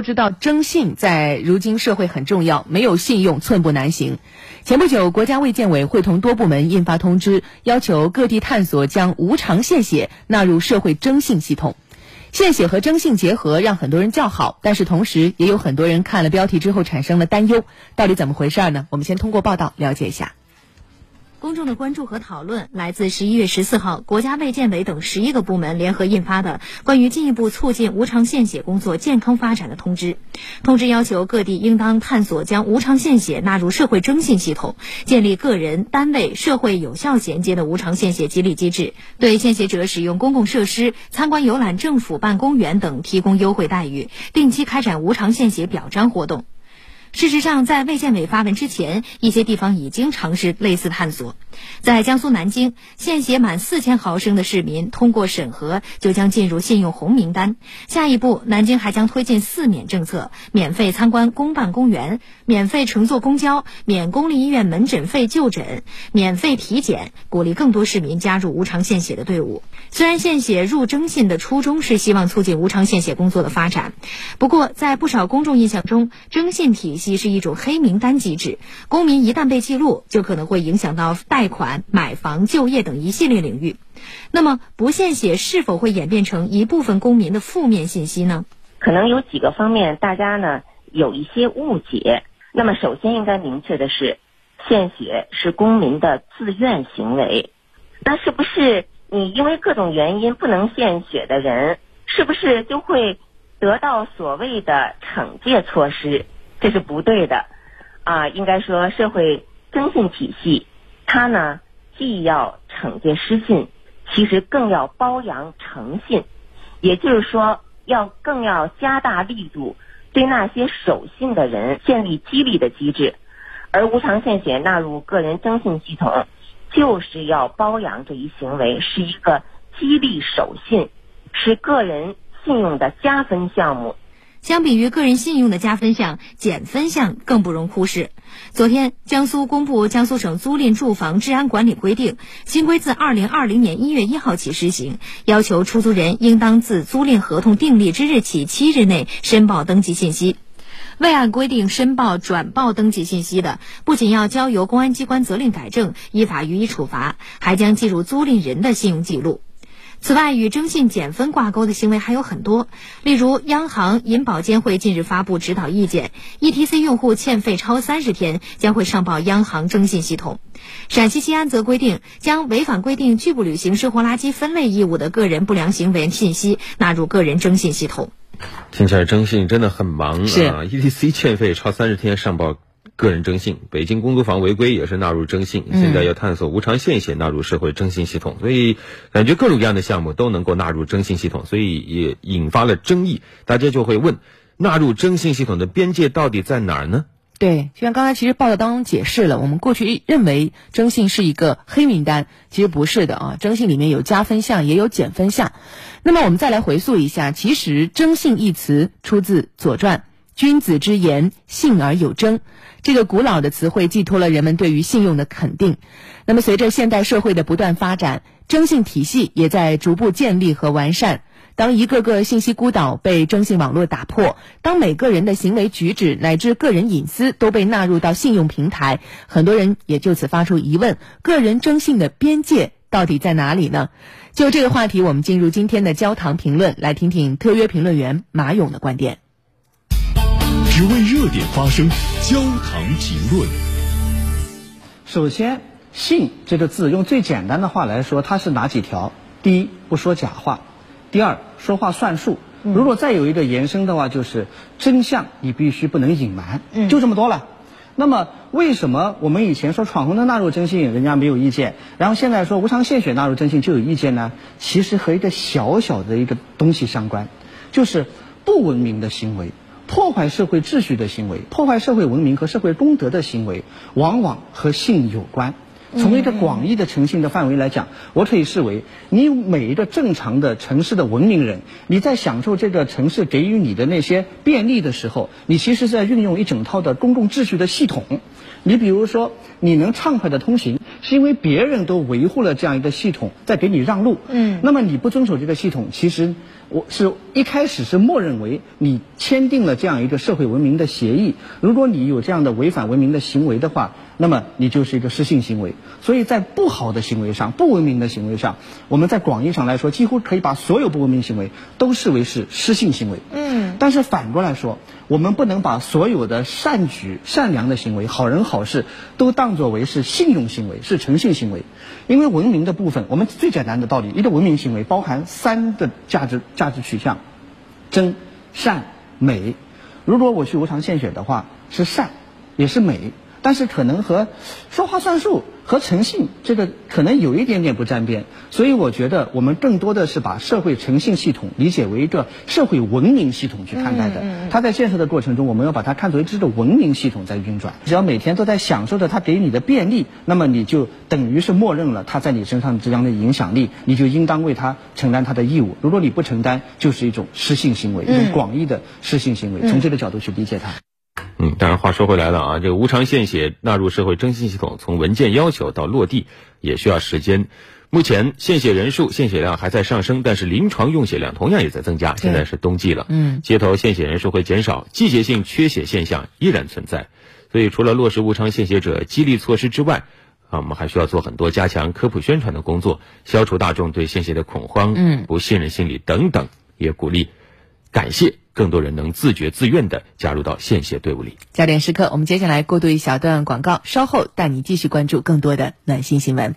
不知道征信在如今社会很重要，没有信用寸步难行。前不久，国家卫健委会同多部门印发通知，要求各地探索将无偿献血纳入社会征信系统。献血和征信结合，让很多人叫好，但是同时也有很多人看了标题之后产生了担忧。到底怎么回事儿呢？我们先通过报道了解一下。公众的关注和讨论来自十一月十四号，国家卫健委等十一个部门联合印发的关于进一步促进无偿献血工作健康发展的通知。通知要求各地应当探索将无偿献血纳入社会征信系统，建立个人、单位、社会有效衔接的无偿献血激励机制，对献血者使用公共设施、参观游览政府办公园等提供优惠待遇，定期开展无偿献血表彰活动。事实上，在卫健委发文之前，一些地方已经尝试类似探索。在江苏南京，献血满四千毫升的市民通过审核就将进入信用红名单。下一步，南京还将推进四免政策：免费参观公办公园，免费乘坐公交，免公立医院门诊费就诊，免费体检，鼓励更多市民加入无偿献血的队伍。虽然献血入征信的初衷是希望促进无偿献血工作的发展，不过在不少公众印象中，征信体系是一种黑名单机制，公民一旦被记录，就可能会影响到贷款、买房、就业等一系列领域。那么，不献血是否会演变成一部分公民的负面信息呢？可能有几个方面，大家呢有一些误解。那么，首先应该明确的是，献血是公民的自愿行为。那是不是你因为各种原因不能献血的人，是不是就会得到所谓的惩戒措施？这是不对的，啊，应该说社会征信体系，他呢既要惩戒失信，其实更要褒扬诚信，也就是说，要更要加大力度对那些守信的人建立激励的机制，而无偿献血纳入个人征信系统，就是要褒扬这一行为，是一个激励守信，是个人信用的加分项目。相比于个人信用的加分项，减分项更不容忽视。昨天，江苏公布《江苏省租赁住房治安管理规定》，新规自二零二零年一月一号起施行，要求出租人应当自租赁合同订立之日起七日内申报登记信息。未按规定申报转报登记信息的，不仅要交由公安机关责令改正，依法予以处罚，还将记入租赁人的信用记录。此外，与征信减分挂钩的行为还有很多，例如央行、银保监会近日发布指导意见，ETC 用户欠费超三十天将会上报央行征信系统。陕西西安则规定，将违反规定拒不履行生活垃圾分类义务的个人不良行为信息纳入个人征信系统。听起来征信真的很忙啊！ETC 欠费超三十天上报。个人征信，北京公租房违规也是纳入征信，现在要探索无偿献血纳入社会征信系统，所以感觉各种各样的项目都能够纳入征信系统，所以也引发了争议。大家就会问，纳入征信系统的边界到底在哪儿呢？对，就像刚才其实报道当中解释了，我们过去认为征信是一个黑名单，其实不是的啊，征信里面有加分项，也有减分项。那么我们再来回溯一下，其实征信一词出自《左传》。君子之言，信而有征。这个古老的词汇寄托了人们对于信用的肯定。那么，随着现代社会的不断发展，征信体系也在逐步建立和完善。当一个个信息孤岛被征信网络打破，当每个人的行为举止乃至个人隐私都被纳入到信用平台，很多人也就此发出疑问：个人征信的边界到底在哪里呢？就这个话题，我们进入今天的焦糖评论，来听听特约评论员马勇的观点。只为热点发声，焦糖评论。首先，“信”这个字，用最简单的话来说，它是哪几条？第一，不说假话；第二，说话算数。如果再有一个延伸的话，就是真相你必须不能隐瞒。就这么多了。那么，为什么我们以前说闯红灯纳入征信，人家没有意见，然后现在说无偿献血纳入征信就有意见呢？其实和一个小小的一个东西相关，就是不文明的行为。破坏社会秩序的行为，破坏社会文明和社会公德的行为，往往和性有关。从一个广义的诚信的范围来讲，我可以视为，你每一个正常的城市的文明人，你在享受这个城市给予你的那些便利的时候，你其实在运用一整套的公共秩序的系统。你比如说，你能畅快的通行，是因为别人都维护了这样一个系统，在给你让路。嗯那么你不遵守这个系统，其实我是一开始是默认为你签订了这样一个社会文明的协议，如果你有这样的违反文明的行为的话，那么你就是一个失信行为。所以在不好的行为上、不文明的行为上，我们在广义上来说，几乎可以把所有不文明行为都视为是失信行为。嗯但是反过来说，我们不能把所有的善举、善良的行为、好人好事都当作为是信用行为、是诚信行为，因为文明的部分，我们最简单的道理，一个文明行为包含三个价值价值取向：真、善、美。如果我去无偿献血的话，是善，也是美，但是可能和说话算数和诚信这个可能有一点点不沾边，所以我觉得我们更多的是把社会诚信系统理解为一个社会文明系统去看待的。它在建设的过程中，我们要把它看作这个文明系统在运转。只要每天都在享受着它给你的便利，那么你就等于是默认了它在你身上这样的影响力，你就应当为它承担它的义务。如果你不承担，就是一种失信行为，一种广义的失信行为。从这个角度去理解它。嗯，当然话说回来了啊，这个无偿献血纳入社会征信系统，从文件要求到落地也需要时间。目前献血人数、献血量还在上升，但是临床用血量同样也在增加。现在是冬季了，嗯，街头献血人数会减少，季节性缺血现象依然存在。所以，除了落实无偿献血者激励措施之外，啊，我们还需要做很多加强科普宣传的工作，消除大众对献血的恐慌、嗯不信任心理等等，也鼓励、感谢更多人能自觉自愿的加入到献血队伍里。焦点时刻，我们接下来过渡一小段广告，稍后带你继续关注更多的暖心新闻。